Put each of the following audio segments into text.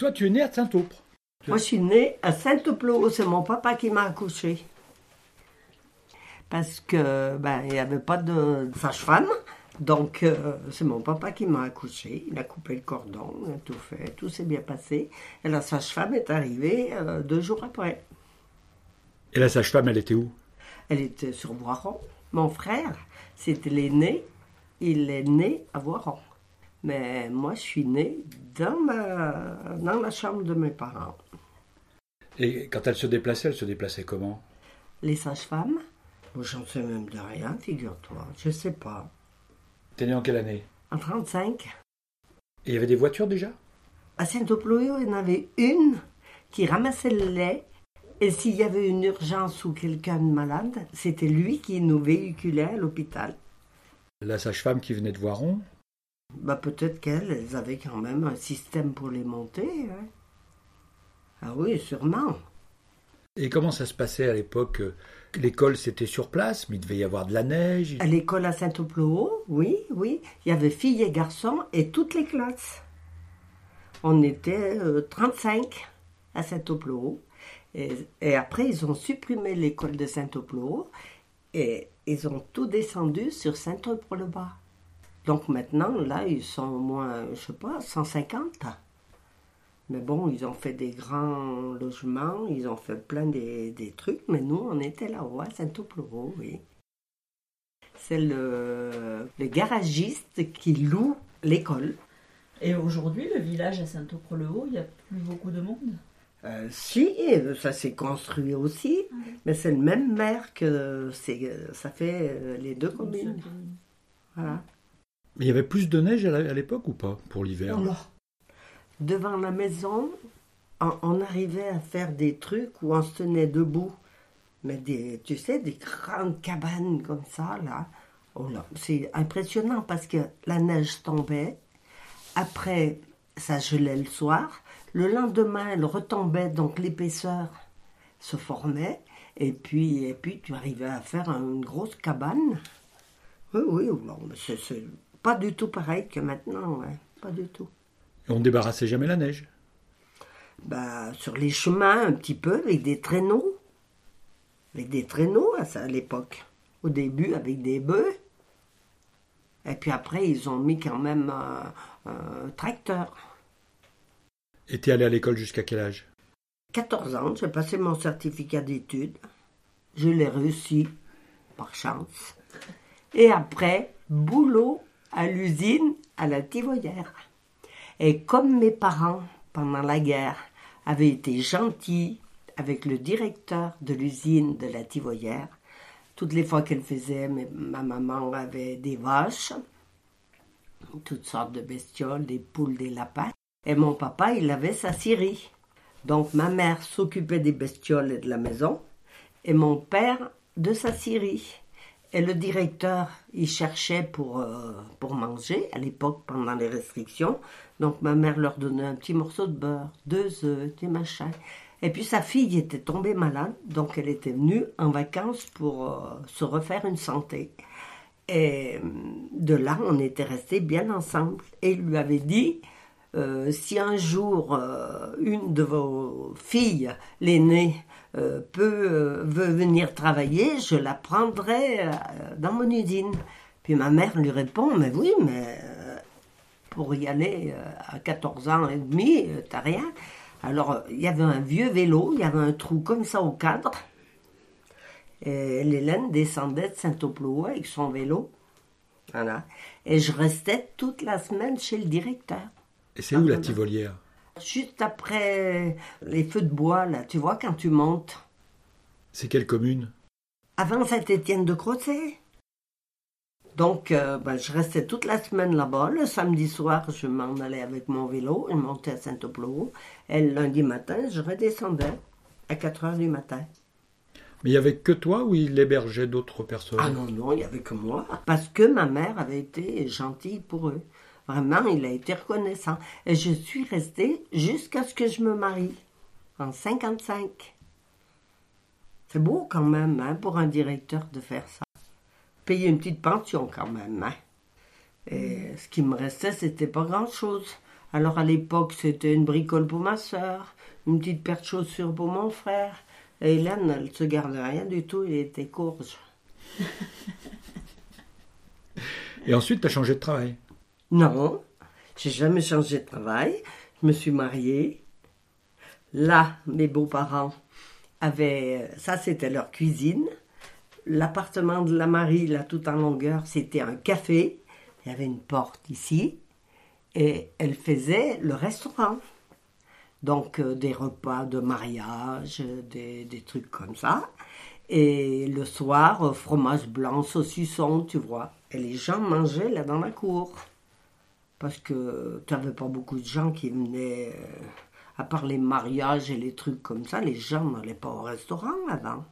toi, tu es né à Saint-Aupre. Moi, je suis née à Saint-Oupleau. C'est mon papa qui m'a accouchée. Parce que, ben, il n'y avait pas de sage-femme. Donc, euh, c'est mon papa qui m'a accouchée. Il a coupé le cordon, il a tout fait. Tout s'est bien passé. Et la sage-femme est arrivée euh, deux jours après. Et la sage-femme, elle était où? Elle était sur Voiron. Mon frère, c'était l'aîné. Il est né à Voiron. Mais moi, je suis née dans, ma, dans la chambre de mes parents. Et quand elle se déplaçait, elle se déplaçait comment? Les sages-femmes? J'en sais même de rien, figure-toi. Je sais pas. T'es né en quelle année? En 35, Et il y avait des voitures déjà? À Saint-Oployo, il y en avait une qui ramassait le lait. Et s'il y avait une urgence ou quelqu'un de malade, c'était lui qui nous véhiculait à l'hôpital. La sage-femme qui venait de Voiron Bah, peut-être qu'elles, elles avaient quand même un système pour les monter. hein. Ah oui, sûrement. Et comment ça se passait à l'époque? L'école, c'était sur place, mais il devait y avoir de la neige. À l'école à Saint-Oploho, oui, oui. Il y avait filles et garçons et toutes les classes. On était euh, 35 à Saint-Oploho. Et, et après, ils ont supprimé l'école de Saint-Oploho et ils ont tout descendu sur Saint-Opre-le-Bas. Donc maintenant, là, ils sont au moins, je sais pas, 150. Mais bon, ils ont fait des grands logements, ils ont fait plein des, des trucs, mais nous, on était là-haut à Saint-Oploho, oui. C'est le, le garagiste qui loue l'école. Et aujourd'hui, le village à Saint-Aupre-le-Haut, il n'y a plus beaucoup de monde? Euh, si, ça s'est construit aussi, mais c'est le même maire que c'est, ça fait euh, les deux communes. Voilà. Il y avait plus de neige à l'époque ou pas pour l'hiver? Devant la maison, on, arrivait à faire des trucs où on se tenait debout. Mais des, tu sais, des grandes cabanes comme ça, là. Oh là, c'est impressionnant parce que la neige tombait. Après, ça gelait le soir. Le lendemain, elle retombait, donc l'épaisseur se formait. Et puis, et puis tu arrivais à faire une grosse cabane. Oui, oui, c'est pas du tout pareil que maintenant, ouais. Pas du tout. Et on débarrassait jamais la neige. Bah, sur les chemins, un petit peu, avec des traîneaux. Avec des traîneaux, à, l'époque. Au début, avec des bœufs. Et puis après, ils ont mis quand même un, un tracteur. Et t'es allé à l'école jusqu'à quel âge? 14 ans, j'ai passé mon certificat d'études. Je l'ai réussi, par chance. Et après, boulot à l'usine à la Tivoyère. Et comme mes parents, pendant la guerre, avaient été gentils avec le directeur de l'usine de la Tivoyère, toutes les fois qu'elle faisait, ma maman avait des vaches, toutes sortes de bestioles, des poules, des lapins. Et mon papa, il avait sa scierie. Donc ma mère s'occupait des bestioles et de la maison, et mon père de sa scierie. Et le directeur, il cherchait pour, euh, pour manger, à l'époque, pendant les restrictions. Donc ma mère leur donnait un petit morceau de beurre, deux œufs, des machins. Et puis sa fille était tombée malade, donc elle était venue en vacances pour euh, se refaire une santé. Et euh, de là, on était restés bien ensemble. Et il lui avait dit, si un jour une de vos filles, l'aînée, euh, peut euh, veut venir travailler, je la prendrai euh, dans mon usine. Puis ma mère lui répond, mais oui, mais pour y aller à 14 ans et demi, t'as rien. Alors, il y avait un vieux vélo, il y avait un trou comme ça au cadre. Et l'Hélène descendait de Saint-Oploa avec son vélo. Voilà. Et je restais toute la semaine chez le directeur. Et c'est où la Tivolière? Juste après les feux de bois, là, tu vois, quand tu montes. C'est quelle commune? Avant Saint-Étienne de Crozet. Donc, euh, ben, je restais toute la semaine là-bas. Le samedi soir, je m'en allais avec mon vélo. Je montais à Saint-Oplo. Et le lundi matin, je redescendais à 4 heures du matin. Mais il y avait que toi ou il hébergeait d'autres personnes? Ah non, non, il n'y avait que moi. Parce que ma mère avait été gentille pour eux. Vraiment, il a été reconnaissant. Et je suis restée jusqu'à ce que je me marie, en 55. C'est beau quand même, hein, pour un directeur de faire ça. Payer une petite pension quand même, hein. Et ce qui me restait, c'était pas grand-chose. Alors à l'époque, c'était une bricole pour ma soeur, une petite paire de chaussures pour mon frère. Et Hélène, elle se gardait rien du tout, il était courge. Et ensuite, tu as changé de travail. Non, j'ai jamais changé de travail. Je me suis mariée. Là, mes beaux-parents avaient. Ça, c'était leur cuisine. L'appartement de la Marie, là, tout en longueur, c'était un café. Il y avait une porte ici. Et elle faisait le restaurant. Donc, euh, des repas de mariage, des, des trucs comme ça. Et le soir, euh, fromage blanc, saucisson, tu vois. Et les gens mangeaient là dans la cour. Parce que tu n'avais pas beaucoup de gens qui venaient, euh, à part les mariages et les trucs comme ça, les gens n'allaient pas au restaurant avant.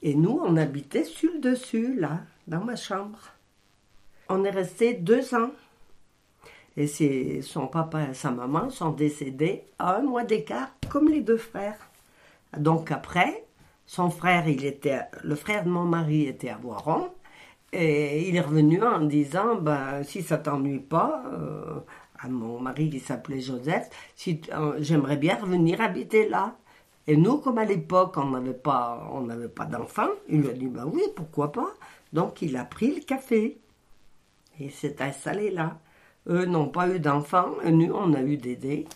Et nous, on habitait sur le dessus, là, dans ma chambre. On est resté deux ans. Et son papa et sa maman sont décédés à un mois d'écart, comme les deux frères. Donc après, son frère, il était, le frère de mon mari était à Voiron, et il est revenu en disant, ben, si ça t'ennuie pas, euh, à mon mari qui s'appelait Joseph, si euh, j'aimerais bien revenir habiter là. Et nous, comme à l'époque, on n'avait pas, on n'avait pas d'enfants, il lui a dit, ben oui, pourquoi pas. Donc il a pris le café. Et s'est installé là. Eux n'ont pas eu d'enfants, nous, on a eu Dédé.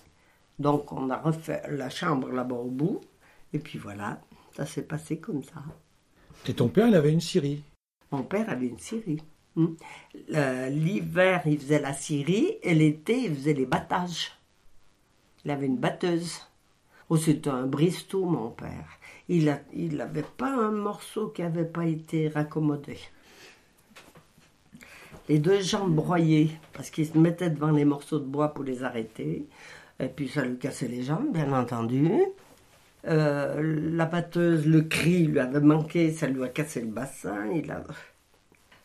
Donc on a refait la chambre là-bas au bout. Et puis voilà, ça s'est passé comme ça. Et ton père, il avait une scierie. Mon père avait une scierie. Hmm. L'hiver, il faisait la scierie et l'été, il faisait les battages. Il avait une batteuse. Oh, c'était un bristou, mon père. Il n'avait pas un morceau qui n'avait pas été raccommodé. Les deux jambes broyées, parce qu'il se mettait devant les morceaux de bois pour les arrêter. Et puis ça lui cassait les jambes, bien entendu. Euh, la batteuse, le cri lui avait manqué, ça lui a cassé le bassin. Il a...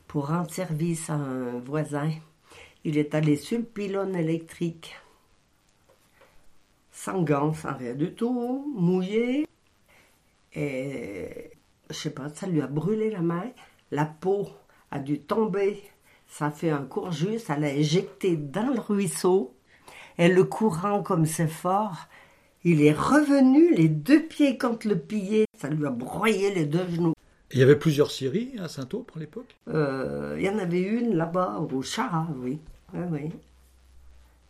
Pour rendre service à un voisin, il est allé sur le pylône électrique, sans gants, sans rien du tout, mouillé. Et je sais pas, ça lui a brûlé la main. La peau a dû tomber. Ça fait un courjus, ça l'a éjecté dans le ruisseau. Et le courant, comme c'est fort, il est revenu les deux pieds contre le pilier. Ça lui a broyé les deux genoux. Il y avait plusieurs scieries à Saint-Aubre à l'époque? Euh, il y en avait une là-bas, au Chara, oui. Oui, oui.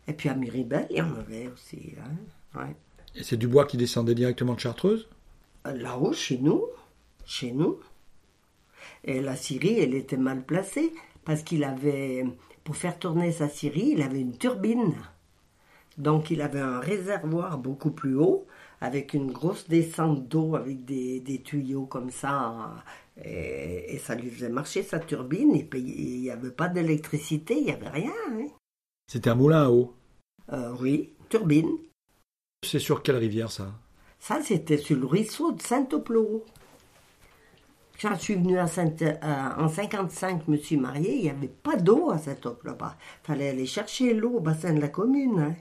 Et puis à Miribel, il y en avait aussi. Hein. ouais. Et c'est du bois qui descendait directement de Chartreuse? Euh, Là-haut, chez nous, chez nous. Et la scierie, elle était mal placée parce qu'il avait, pour faire tourner sa scierie, il avait une turbine. Donc il avait un réservoir beaucoup plus haut, avec une grosse descente d'eau, avec des, des tuyaux comme ça. Et, et ça lui faisait marcher sa turbine. Et il n'y avait pas d'électricité, il n'y avait rien. hein. C'était un moulin à eau. Euh, oui, turbine. C'est sur quelle rivière ça? Ça, c'était sur le ruisseau de Saint-Oplot. Quand je suis venue à à- en 55, je me suis mariée, il n'y avait pas d'eau à Saint-Oplot. Il fallait aller chercher l'eau au bassin de la commune. hein.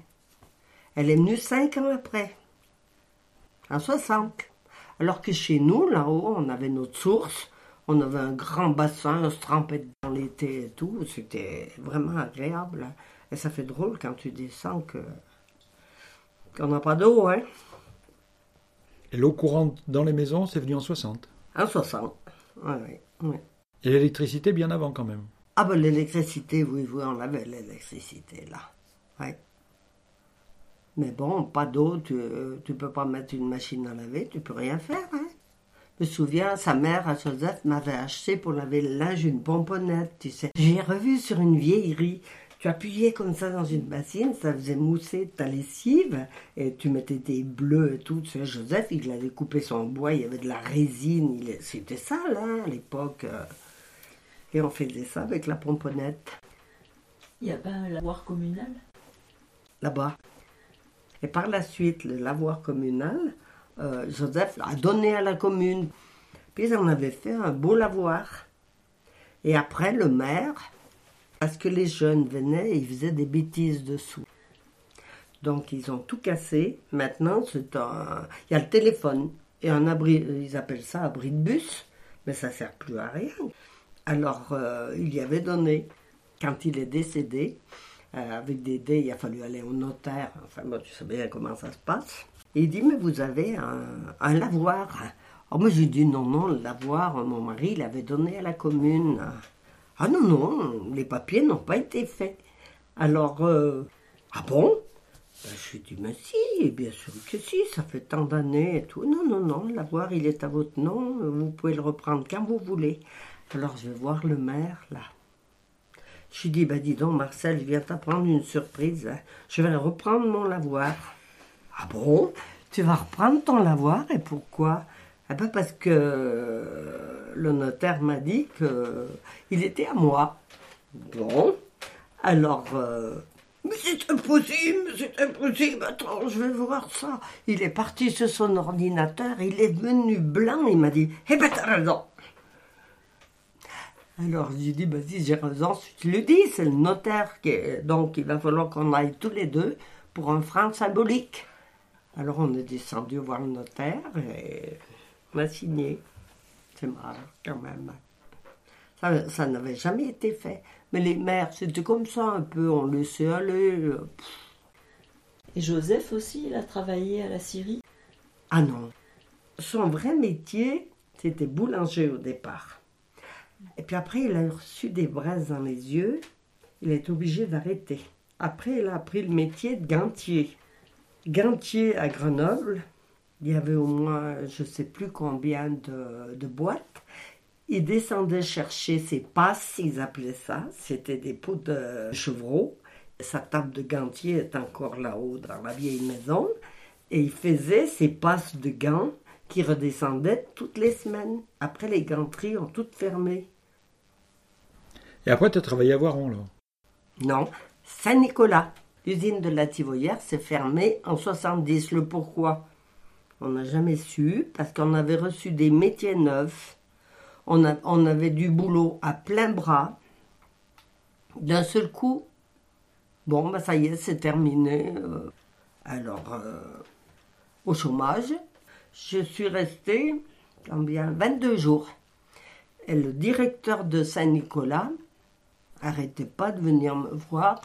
Elle est venue cinq ans après, en 60. Alors que chez nous, là-haut, on avait notre source, on avait un grand bassin, on se trempait dans l'été et tout. C'était vraiment agréable. hein. Et ça fait drôle quand tu descends que qu'on n'a pas d'eau, hein. Et l'eau courante dans les maisons, c'est venu en 60. En 60. Oui, oui, oui. Et l'électricité bien avant quand même. Ah ben l'électricité, oui, oui, on avait l'électricité là. Oui. Mais bon, pas d'eau, tu, tu peux pas mettre une machine à laver, tu peux rien faire. Hein. Je me souviens, sa mère, à Joseph, m'avait acheté pour laver le linge une pomponnette, tu sais. J'ai revu sur une vieillerie. Tu appuyais comme ça dans une bassine, ça faisait mousser ta lessive, et tu mettais des bleus et tout. Tu sais, Joseph, il avait coupé son bois, il y avait de la résine, il- c'était ça, là, à l'époque. euh. Et on faisait ça avec la pomponnette, Il n'y a pas un lavoir communal? Là-bas. Et par la suite, le lavoir communal, euh, Joseph a donné à la commune. Puis on avait fait un beau lavoir. Et après, le maire, parce que les jeunes venaient, ils faisaient des bêtises dessous. Donc ils ont tout cassé. Maintenant, c'est un... il y a le téléphone et un abri, ils appellent ça abri de bus, mais ça sert plus à rien. Alors, euh, il y avait donné, quand il est décédé, Euh, avec des dés, il a fallu aller au notaire. Enfin, bon, tu sais bien comment ça se passe. Il dit, mais vous avez un, lavoir. Alors moi, j'ai dit, non, non, le lavoir, mon mari l'avait donné à la commune. Ah non, non, les papiers n'ont pas été faits. Alors, euh, ah bon? Ben, Je lui dis, mais si, bien sûr que si, ça fait tant d'années et tout. Non, non, non, le lavoir, il est à votre nom, vous pouvez le reprendre quand vous voulez. Alors, je vais voir le maire, là. Je lui dis, ben dis donc, Marcel, je viens t'apprendre une surprise. hein. Je vais reprendre mon lavoir. Ah bon? Tu vas reprendre ton lavoir et pourquoi? Ah ben parce que euh, le notaire m'a dit que il était à moi. Bon, alors... euh, mais c'est impossible, c'est impossible. Attends, je vais voir ça. Il est parti sur son ordinateur, il est venu blanc, il m'a dit Eh ben, t'as raison. Alors j'ai dit Bah, si j'ai raison, je le dis, c'est le notaire. Qui est- Donc il va falloir qu'on aille tous les deux pour un franc symbolique. Alors on est descendu voir le notaire et on a signé. C'est marrant quand même. Ça, ça n'avait jamais été fait. Mais les mères, c'était comme ça un peu, on laissait aller. Et Joseph aussi, il a travaillé à la Syrie? Ah non. Son vrai métier, c'était boulanger au départ. Et puis après, il a reçu des braises dans les yeux. Il est obligé d'arrêter. Après, il a appris le métier de gantier. Gantier à Grenoble. Il y avait au moins, je ne sais plus combien de, boîtes. Il descendait chercher ses passes, ils appelaient ça. C'était des pots de chevreau. Sa table de gantier est encore là-haut dans la vieille maison. Et il faisait ses passes de gants qui redescendaient toutes les semaines. Après, les ganteries ont toutes fermé. Et après, tu as travaillé à Voiron, là. Non, Saint-Nicolas. L'usine de la Tivoyère s'est fermée en 70. Le pourquoi? On n'a jamais su, parce qu'on avait reçu des métiers neufs. On, avait du boulot à plein bras. D'un seul coup, bon, ben ça y est, c'est terminé. Euh, Alors, euh, au chômage, je suis restée combien? 22 jours. Et le directeur de Saint-Nicolas arrêtait pas de venir me voir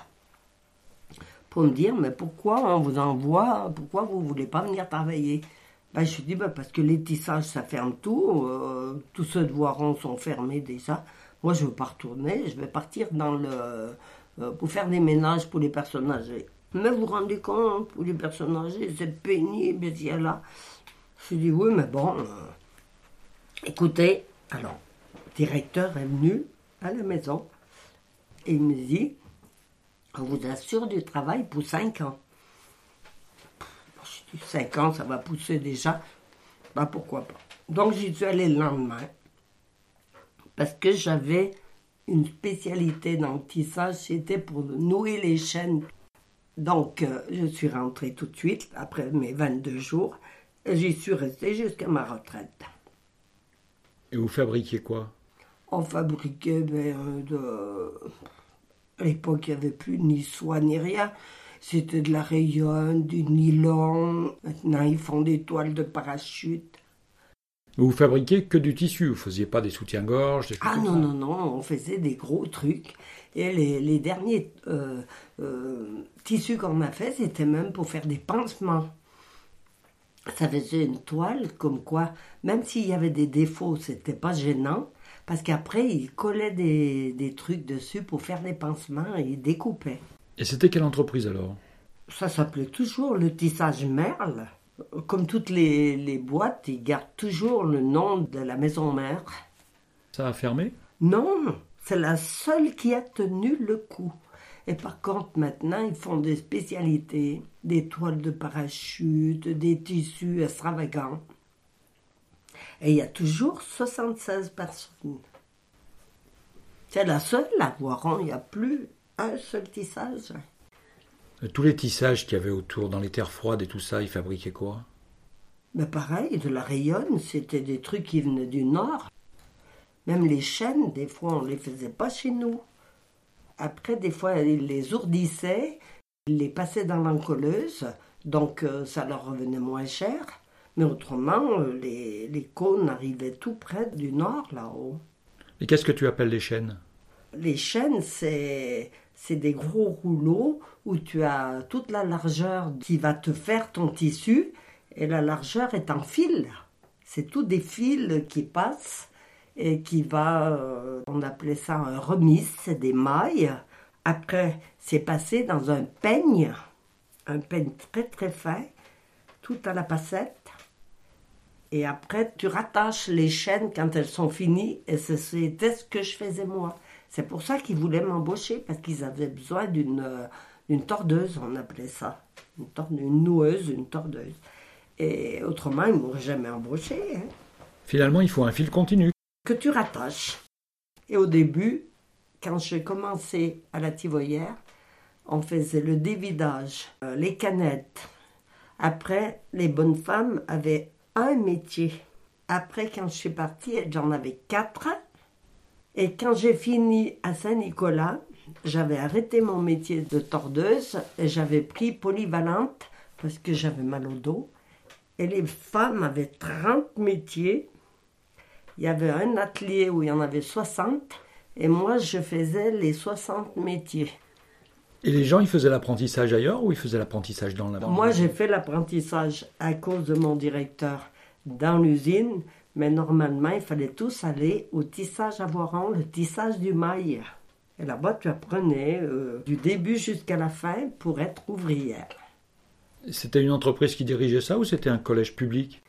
pour me dire mais pourquoi on vous envoie, pourquoi vous voulez pas venir travailler? Ben, Je dis ben, parce que les tissages ça ferme tout, euh, tous ceux de Voiron sont fermés déjà. Moi je veux pas retourner, je vais partir dans le euh, pour faire des ménages pour les personnes âgées. Mais vous rendez compte, pour les personnes âgées, c'est pénible, a là. Je dis oui mais bon, euh, écoutez, alors, directeur est venu à la maison et il me dit on vous assure du travail pour 5 ans. Je dis 5 ans, ça va pousser déjà. Ben pourquoi pas. Donc j'y suis allée le lendemain. Parce que j'avais une spécialité dans le tissage, c'était pour nouer les chaînes. Donc euh, je suis rentrée tout de suite, après mes 22 jours, j'y suis restée jusqu'à ma retraite. Et vous fabriquiez quoi? On fabriquait ben, euh, de... À l'époque, il n'y avait plus ni soie ni rien. C'était de la rayonne, du nylon. Maintenant, ils font des toiles de parachute. Vous fabriquiez que du tissu, vous faisiez pas des soutiens-gorge des Ah non, non, non, on faisait des gros trucs. Et les, les derniers euh, euh, tissus qu'on a fait, c'était même pour faire des pansements. Ça faisait une toile comme quoi, même s'il y avait des défauts, c'était pas gênant. Parce qu'après, ils collaient des, des trucs dessus pour faire des pansements et ils découpaient. Et c'était quelle entreprise alors? Ça s'appelait toujours le tissage Merle. Comme toutes les, les boîtes, ils gardent toujours le nom de la maison mère. Ça a fermé? Non, c'est la seule qui a tenu le coup. Et par contre, maintenant, ils font des spécialités, des toiles de parachute, des tissus extravagants. Et il y a toujours 76 personnes. C'est la seule à Voiron, il n'y a plus un seul tissage. Euh, Tous les tissages qu'il y avait autour, dans les terres froides et tout ça, ils fabriquaient quoi? Mais pareil, de la rayonne, c'était des trucs qui venaient du nord. Même les chaînes, des fois, on ne les faisait pas chez nous. Après, des fois, ils les ourdissaient, ils les passaient dans l'encolleuse, donc euh, ça leur revenait moins cher. Mais autrement, euh, les, les cônes arrivaient tout près du nord, là-haut. Et qu'est-ce que tu appelles les chaînes? Les chaînes, c'est des gros rouleaux où tu as toute la largeur qui va te faire ton tissu et la largeur est en fil. C'est tout des fils qui passent et qui va, euh, on appelait ça un remise, c'est des mailles. Après, c'est passé dans un peigne, un peigne très très fin, tout à la passette. Et après, tu rattaches les chaînes quand elles sont finies, et c'était ce que je faisais moi. C'est pour ça qu'ils voulaient m'embaucher, parce qu'ils avaient besoin d'une euh, tordeuse, on appelait ça. Une, une noueuse, une tordeuse. Et autrement, ils ne m'auraient jamais embauché. Hein. Finalement, il faut un fil continu. Que tu rattaches. Et au début, quand j'ai commencé à la tivoyère, on faisait le dévidage, euh, les canettes. Après, les bonnes femmes avaient un métier. Après, quand je suis partie, j'en avais quatre. Et quand j'ai fini à Saint-Nicolas, j'avais arrêté mon métier de tordeuse et j'avais pris polyvalente parce que j'avais mal au dos. Et les femmes avaient 30 métiers. Il y avait un atelier où il y en avait 60 et moi je faisais les 60 métiers. Et les gens, ils faisaient l'apprentissage ailleurs ou ils faisaient l'apprentissage dans la... Moi, j'ai fait l'apprentissage à cause de mon directeur dans l'usine, mais normalement, il fallait tous aller au tissage à Voiron, le tissage du maille. Et là-bas, tu apprenais euh, du début jusqu'à la fin pour être ouvrière. C'était une entreprise qui dirigeait ça ou c'était un collège public?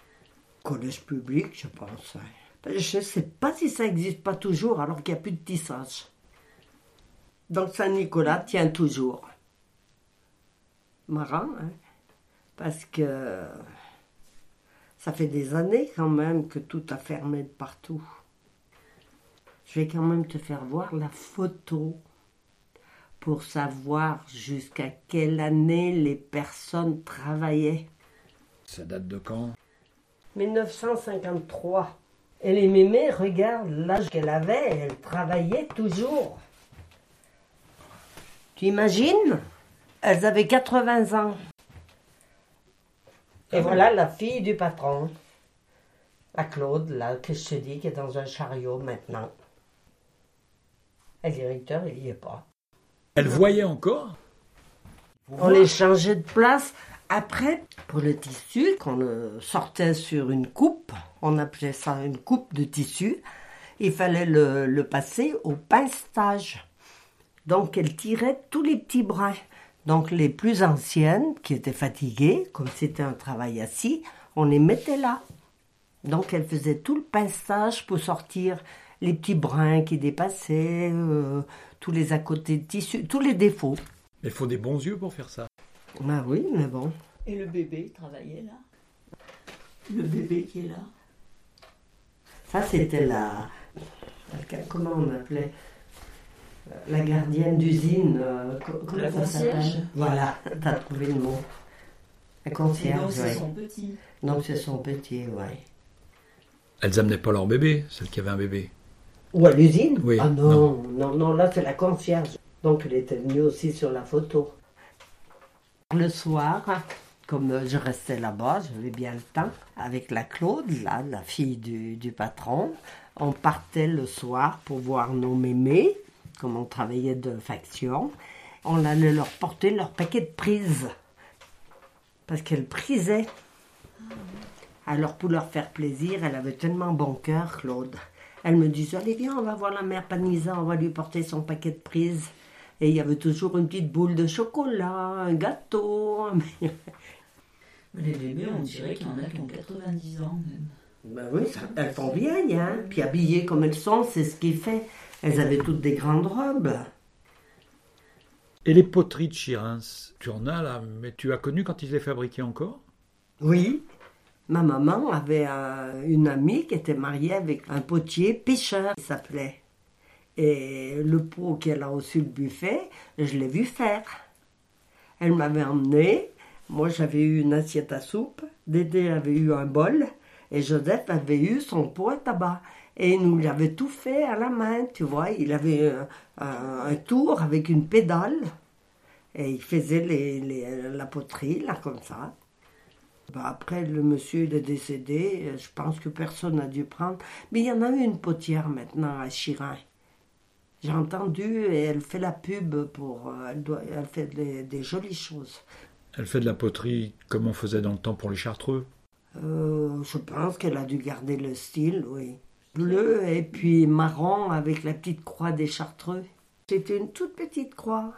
Collège public, je pense. Je ne sais pas si ça n'existe pas toujours alors qu'il n'y a plus de tissage. Donc Saint-Nicolas tient toujours. Marrant, hein Parce que ça fait des années quand même que tout a fermé de partout. Je vais quand même te faire voir la photo pour savoir jusqu'à quelle année les personnes travaillaient. Ça date de quand? 1953. Et les mémés, regarde l'âge qu'elle avait, elle travaillait toujours. Tu imagines Elles avaient 80 ans. Et voilà la fille du patron, la Claude, là, que je te dis, qui est dans un chariot maintenant. Le directeur, il n'y est pas. Elle voyait encore? On les changeait de place. Après, pour le tissu, qu'on le sortait sur une coupe, on appelait ça une coupe de tissu, il fallait le, le passer au pincetage. Donc elle tirait tous les petits brins. Donc les plus anciennes, qui étaient fatiguées, comme c'était un travail assis, on les mettait là. Donc elle faisait tout le pinçage pour sortir les petits brins qui dépassaient, euh, tous les à côté de tissu, tous les défauts. Mais il faut des bons yeux pour faire ça. Bah oui, mais bon. Et le bébé travaillait là? Le bébé qui est là? Ça, c'était la. Comment on appelait la gardienne d'usine. Euh, la concierge Voilà, t'as trouvé le mot. La concierge. Donc c'est son petit. Donc c'est son petit, ouais. Elles amenaient pas leur bébé, celle qui avait un bébé. Ou à l'usine? Oui. Ah non, non, non, là c'est la concierge. Donc elle était venue aussi sur la photo. Le soir, comme je restais là-bas, j'avais bien le temps, avec la Claude, là, la fille du, du patron, on partait le soir pour voir nos mémés comme on travaillait de faction, on allait leur porter leur paquet de prises. Parce qu'elle prisait. Alors, pour leur faire plaisir, elle avait tellement bon cœur, Claude. Elle me disait Allez, viens, on va voir la mère Panisa, on va lui porter son paquet de prises. Et il y avait toujours une petite boule de chocolat, un gâteau. Les bébés, on dirait qu'il y en a qui ont 90 ans même. Ben oui, elles sont vieilles, hein. Puis habillées comme elles sont, c'est ce qui fait. Elles avaient toutes des grandes robes. Et les poteries de Chirins, tu en as là, mais tu as connu quand ils les fabriquaient encore? Oui. Ma maman avait une amie qui était mariée avec un potier pêcheur, il s'appelait. Et le pot qu'elle a reçu le buffet, je l'ai vu faire. Elle m'avait emmené, moi j'avais eu une assiette à soupe, Dédé avait eu un bol, et Joseph avait eu son pot à tabac. Et il nous l'avait tout fait à la main, tu vois. Il avait un, tour avec une pédale. Et il faisait les, la poterie, là, comme ça. Bah, après, le monsieur il est décédé. Je pense que personne n'a dû prendre. Mais il y en a eu une potière maintenant à Chirin. J'ai entendu et elle fait la pub pour. euh, Elle, elle fait des jolies choses. Elle fait de la poterie comme on faisait dans le temps pour les chartreux. Euh, je pense qu'elle a dû garder le style, oui. Bleu et puis marron avec la petite croix des chartreux. C'était une toute petite croix.